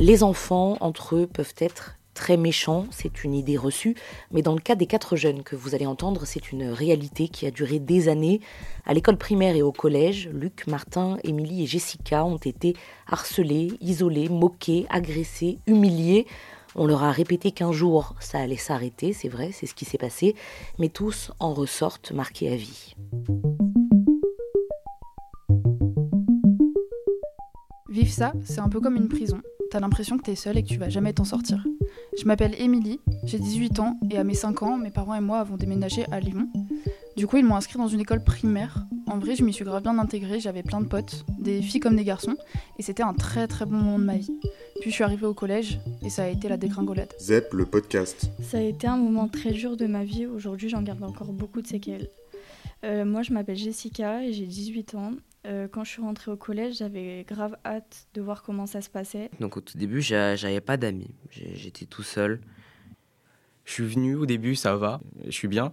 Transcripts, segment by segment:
Les enfants, entre eux, peuvent être très méchants, c'est une idée reçue, mais dans le cas des quatre jeunes que vous allez entendre, c'est une réalité qui a duré des années. À l'école primaire et au collège, Luc, Martin, Émilie et Jessica ont été harcelés, isolés, moqués, agressés, humiliés. On leur a répété qu'un jour ça allait s'arrêter, c'est vrai, c'est ce qui s'est passé, mais tous en ressortent marqués à vie. Vivre ça, c'est un peu comme une prison. T'as l'impression que t'es seule et que tu vas jamais t'en sortir. Je m'appelle Émilie, j'ai 18 ans et à mes 5 ans, mes parents et moi avons déménagé à Lyon. Du coup, ils m'ont inscrit dans une école primaire. En vrai, je m'y suis grave bien intégrée, j'avais plein de potes, des filles comme des garçons, et c'était un très très bon moment de ma vie. Puis je suis arrivée au collège et ça a été la dégringolade. ZEP, le podcast. Ça a été un moment très dur de ma vie. Aujourd'hui, j'en garde encore beaucoup de séquelles. Euh, moi, je m'appelle Jessica et j'ai 18 ans. Euh, quand je suis rentrée au collège, j'avais grave hâte de voir comment ça se passait. Donc au tout début, j'avais pas d'amis. J'étais tout seul. Je suis venu au début, ça va, je suis bien.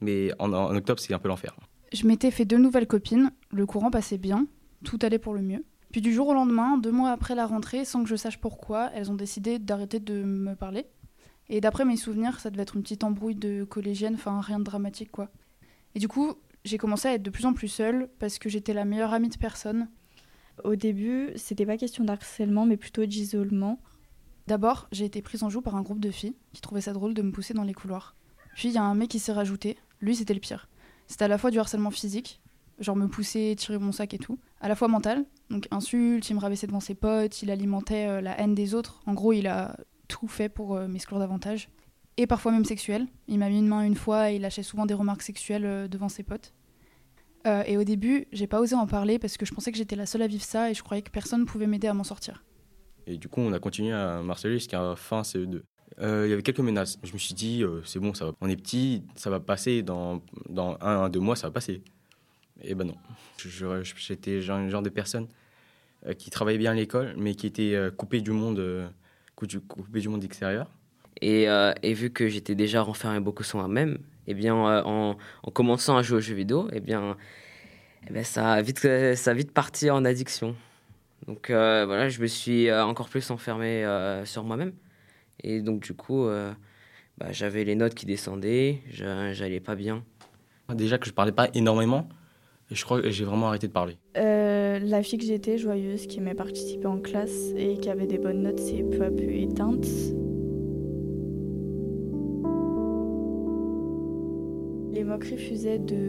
Mais en, en octobre, c'est un peu l'enfer. Je m'étais fait deux nouvelles copines. Le courant passait bien. Tout allait pour le mieux. Puis du jour au lendemain, deux mois après la rentrée, sans que je sache pourquoi, elles ont décidé d'arrêter de me parler. Et d'après mes souvenirs, ça devait être une petite embrouille de collégienne, enfin rien de dramatique quoi. Et du coup, j'ai commencé à être de plus en plus seule parce que j'étais la meilleure amie de personne. Au début, c'était pas question d'harcèlement, mais plutôt d'isolement. D'abord, j'ai été prise en joue par un groupe de filles qui trouvaient ça drôle de me pousser dans les couloirs. Puis il y a un mec qui s'est rajouté. Lui, c'était le pire. C'était à la fois du harcèlement physique, genre me pousser, tirer mon sac et tout, à la fois mental, donc insulte, il me rabaissait devant ses potes, il alimentait euh, la haine des autres. En gros, il a tout fait pour euh, m'exclure davantage. Et parfois même sexuel. Il m'a mis une main une fois et il lâchait souvent des remarques sexuelles euh, devant ses potes. Euh, et au début, j'ai pas osé en parler parce que je pensais que j'étais la seule à vivre ça et je croyais que personne pouvait m'aider à m'en sortir. Et du coup, on a continué à marceler jusqu'à fin CE2. Euh, il y avait quelques menaces. Je me suis dit, c'est bon, ça on est petit, ça va passer, dans, un, un, deux mois, ça va passer. Et ben non. J'étais genre, genre de personne qui travaillait bien à l'école, mais qui était coupée du monde, coupée du monde extérieur. Et, et vu que j'étais déjà renfermé beaucoup sur moi-même, eh bien, en, en, commençant à jouer aux jeux vidéo, eh bien, eh bien ça, a vite, ça a vite parti en addiction. Donc euh, voilà, je me suis encore plus enfermé euh, sur moi-même. Et donc du coup, euh, bah, j'avais les notes qui descendaient, j'allais pas bien. Déjà que je parlais pas énormément, je crois que j'ai vraiment arrêté de parler. la fille que j'étais, joyeuse, qui aimait participer en classe et qui avait des bonnes notes, s'est peu à peu éteinte. Fusaient de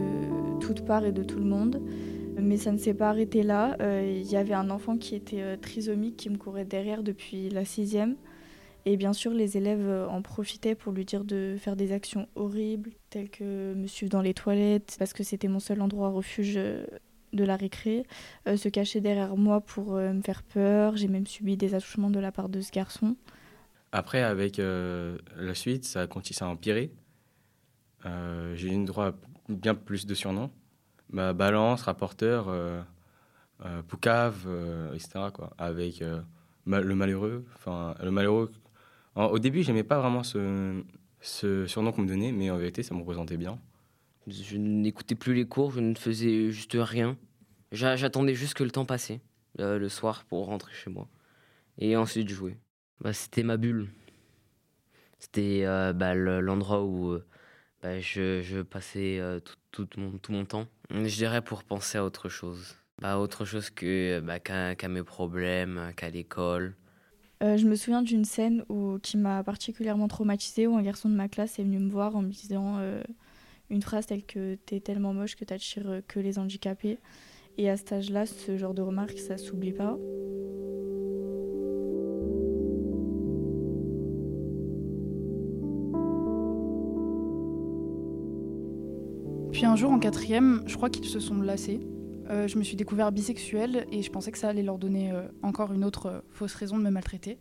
toutes parts et de tout le monde. Mais ça ne s'est pas arrêté là. Il euh, y avait un enfant qui était euh, trisomique qui me courait derrière depuis la sixième. Et bien sûr, les élèves euh, en profitaient pour lui dire de faire des actions horribles, telles que me suivre dans les toilettes, parce que c'était mon seul endroit refuge de la récré, se cacher derrière moi pour me faire peur. J'ai même subi des attouchements de la part de ce garçon. Après, avec la suite, ça a continué à empirer. Euh, j'ai eu droit à bien plus de surnoms. Bah, balance, rapporteur, euh, euh, poucave, etc. Quoi, avec le malheureux. Enfin, le malheureux. au début, j'aimais pas vraiment ce, ce surnom qu'on me donnait, mais en vérité, ça me représentait bien. Je n'écoutais plus les cours, je ne faisais juste rien. J'attendais juste que le temps passait le soir pour rentrer chez moi. Et ensuite jouer. Bah, C'était ma bulle. C'était bah, l'endroit où bah, je, je, passais euh, tout, tout, mon, tout mon temps. Je dirais pour penser à autre chose. Bah, autre chose que bah, qu'à mes problèmes, qu'à l'école. Euh, je me souviens d'une scène où, qui m'a particulièrement traumatisée où un garçon de ma classe est venu me voir en me disant euh, une phrase telle que t'es tellement moche que t'attires que les handicapés. Et à cet âge-là, ce genre de remarque, ça s'oublie pas. Puis un jour en quatrième, je crois qu'ils se sont lassés. Euh, je me suis découvert bisexuel et je pensais que ça allait leur donner euh, encore une autre euh, fausse raison de me maltraiter.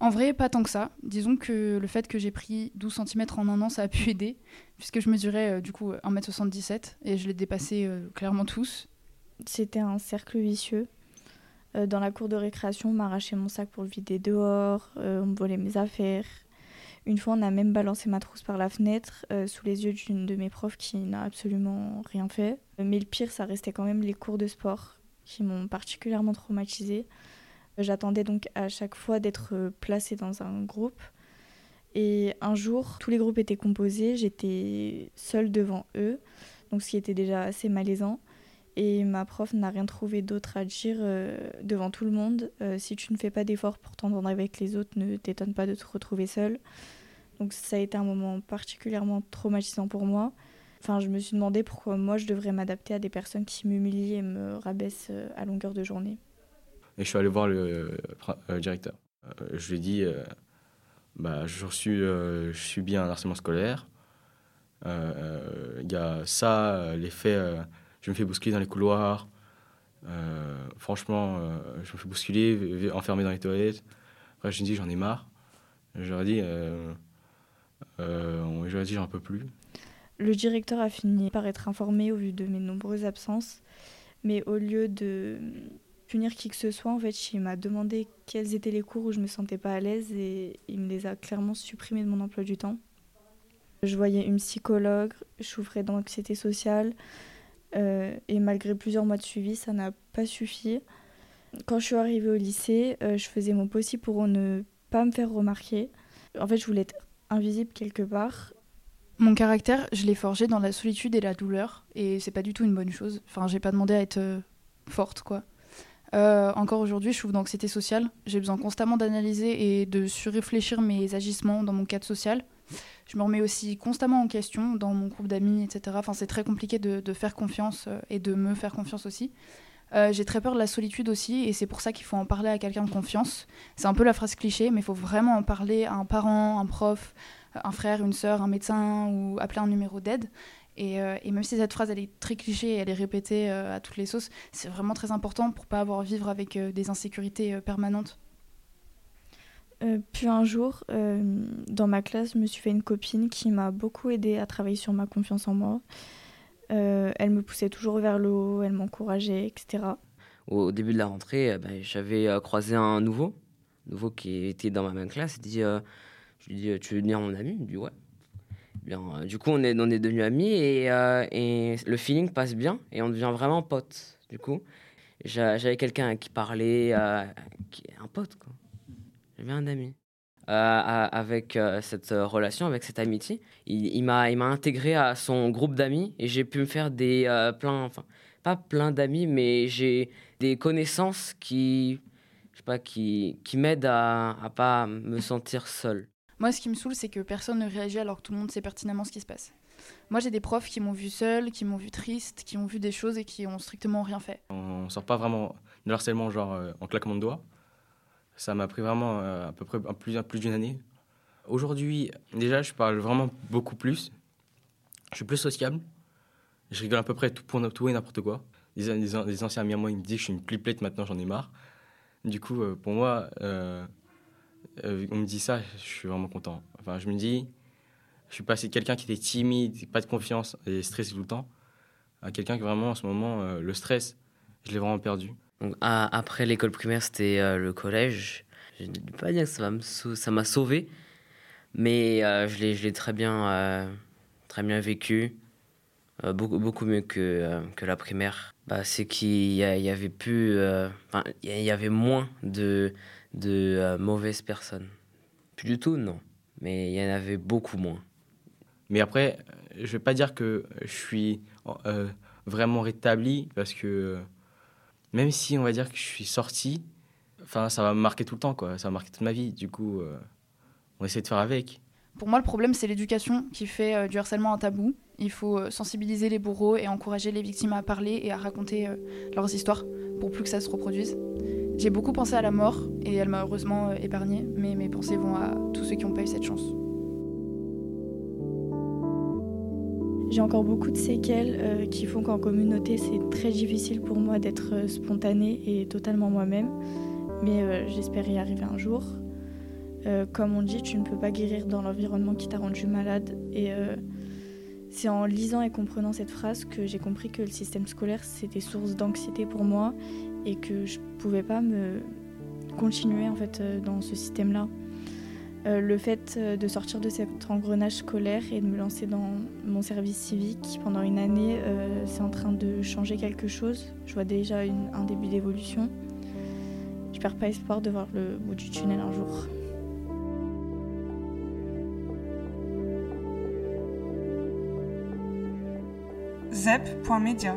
En vrai, pas tant que ça. Disons que le fait que j'ai pris 12 cm en un an, ça a pu aider, puisque je mesurais du coup 1m77 et je l'ai dépassé clairement tous. C'était un cercle vicieux. dans la cour de récréation, on m'arrachait mon sac pour le vider dehors, on me volait mes affaires, une fois, on a même balancé ma trousse par la fenêtre euh, sous les yeux d'une de mes profs qui n'a absolument rien fait. Mais le pire, ça restait quand même les cours de sport qui m'ont particulièrement traumatisée. J'attendais donc à chaque fois d'être placée dans un groupe. Et un jour, tous les groupes étaient composés, j'étais seule devant eux, donc ce qui était déjà assez malaisant. Et ma prof n'a rien trouvé d'autre à dire euh, devant tout le monde. Euh, si tu ne fais pas d'efforts pour t'entendre avec les autres, ne t'étonne pas de te retrouver seule. Donc ça a été un moment particulièrement traumatisant pour moi. Enfin, je me suis demandé pourquoi moi je devrais m'adapter à des personnes qui m'humilient et me rabaissent euh, à longueur de journée. Et je suis allé voir le, directeur. je lui ai dit, bah, je, suis, je subis un harcèlement scolaire. Il y a ça, l'effet je me fais bousculer dans les couloirs. Euh, franchement, euh, je me fais bousculer, enfermé dans les toilettes. Après, je me dis, j'en ai marre. J'aurais dit, euh, dit, j'en peux plus. Le directeur a fini par être informé au vu de mes nombreuses absences. Mais au lieu de punir qui que ce soit, en fait, il m'a demandé quels étaient les cours où je me sentais pas à l'aise et il me les a clairement supprimés de mon emploi du temps. Je voyais une psychologue, je souffrais d'anxiété sociale, et malgré plusieurs mois de suivi, ça n'a pas suffi. Quand je suis arrivée au lycée, euh, je faisais mon possible pour ne pas me faire remarquer. En fait, je voulais être invisible quelque part. Mon caractère, je l'ai forgé dans la solitude et la douleur, et c'est pas du tout une bonne chose. Enfin, j'ai pas demandé à être euh, forte, quoi. encore aujourd'hui, je souffre d'anxiété sociale. J'ai besoin constamment d'analyser et de surréfléchir mes agissements dans mon cadre social. Je me remets aussi constamment en question dans mon groupe d'amis, etc. Enfin, c'est très compliqué de, faire confiance euh, et de me faire confiance aussi. Euh, j'ai très peur de la solitude aussi, et c'est pour ça qu'il faut en parler à quelqu'un de confiance. C'est un peu la phrase cliché, mais il faut vraiment en parler à un parent, un prof, un frère, une sœur, un médecin, ou appeler un numéro d'aide. Et, euh, même si cette phrase elle est très cliché et elle est répétée à toutes les sauces, c'est vraiment très important pour pas avoir à vivre avec des insécurités permanentes. Euh, puis un jour, euh, dans ma classe, je me suis fait une copine qui m'a beaucoup aidée à travailler sur ma confiance en moi. Euh, elle me poussait toujours vers le haut, elle m'encourageait, etc. Au début de la rentrée, ben, j'avais croisé un nouveau, nouveau qui était dans ma même classe. Il dit, je lui dis, tu veux devenir mon ami? Il me dit, ouais. Bien, du coup, on est, on est devenus amis et, et, le feeling passe bien et on devient vraiment potes. Du coup, j'avais quelqu'un qui parlait, qui est un pote, quoi. J'avais un ami. Euh, avec euh, cette euh, relation, avec cette amitié, il, il m'a intégré à son groupe d'amis et j'ai pu me faire des plein, enfin pas plein d'amis, mais j'ai des connaissances qui, je sais pas, qui, qui m'aident à, à pas me sentir seul. Moi, ce qui me saoule, c'est que personne ne réagit alors que tout le monde sait pertinemment ce qui se passe. Moi, j'ai des profs qui m'ont vu seul, qui m'ont vu triste, qui ont vu des choses et qui ont strictement rien fait. On sort pas vraiment de harcèlement genre en claquement de doigts. Ça m'a pris vraiment euh, à peu près plus, d'une année. Aujourd'hui, déjà, je parle vraiment beaucoup plus. Je suis plus sociable. Je rigole à peu près tout, pour et n'importe quoi. Les, les, anciens amis à moi, ils me disent que je suis une pliplette maintenant, j'en ai marre. Du coup, euh, pour moi, euh, on me dit ça, je suis vraiment content. Enfin, je me dis, je suis passé de quelqu'un qui était timide, pas de confiance et stressé tout le temps, à quelqu'un qui vraiment, en ce moment, le stress, je l'ai vraiment perdu après l'école primaire, c'était euh, le collège. Je ne vais pas dire que ça m'a sauvé, mais euh, je l'ai très bien, euh, très bien vécu. beaucoup, beaucoup mieux que, que la primaire. Bah, c'est qu'il y, avait plus. il y avait moins de, de mauvaises personnes. Plus du tout, non. Mais il y en avait beaucoup moins. Mais après, je ne vais pas dire que je suis vraiment rétabli parce que même si on va dire que je suis sorti, enfin ça va me marquer tout le temps quoi, ça va marquer toute ma vie. Du coup, euh, on essaie de faire avec. Pour moi, le problème c'est l'éducation qui fait euh, du harcèlement un tabou. Il faut euh, sensibiliser les bourreaux et encourager les victimes à parler et à raconter leurs histoires pour plus que ça se reproduise. J'ai beaucoup pensé à la mort et elle m'a heureusement épargnée, mais mes pensées vont à tous ceux qui n'ont pas eu cette chance. J'ai encore beaucoup de séquelles euh, qui font qu'en communauté, c'est très difficile pour moi d'être euh, spontanée et totalement moi-même. Mais euh, j'espère y arriver un jour. comme on dit, tu ne peux pas guérir dans l'environnement qui t'a rendu malade. Et c'est en lisant et comprenant cette phrase que j'ai compris que le système scolaire, c'était source d'anxiété pour moi et que je ne pouvais pas me continuer en fait dans ce système-là. Euh, le fait euh, de sortir de cet engrenage scolaire et de me lancer dans mon service civique pendant une année, euh, c'est en train de changer quelque chose. Je vois déjà un début d'évolution. Je perds pas espoir de voir le bout du tunnel un jour. ZEP.media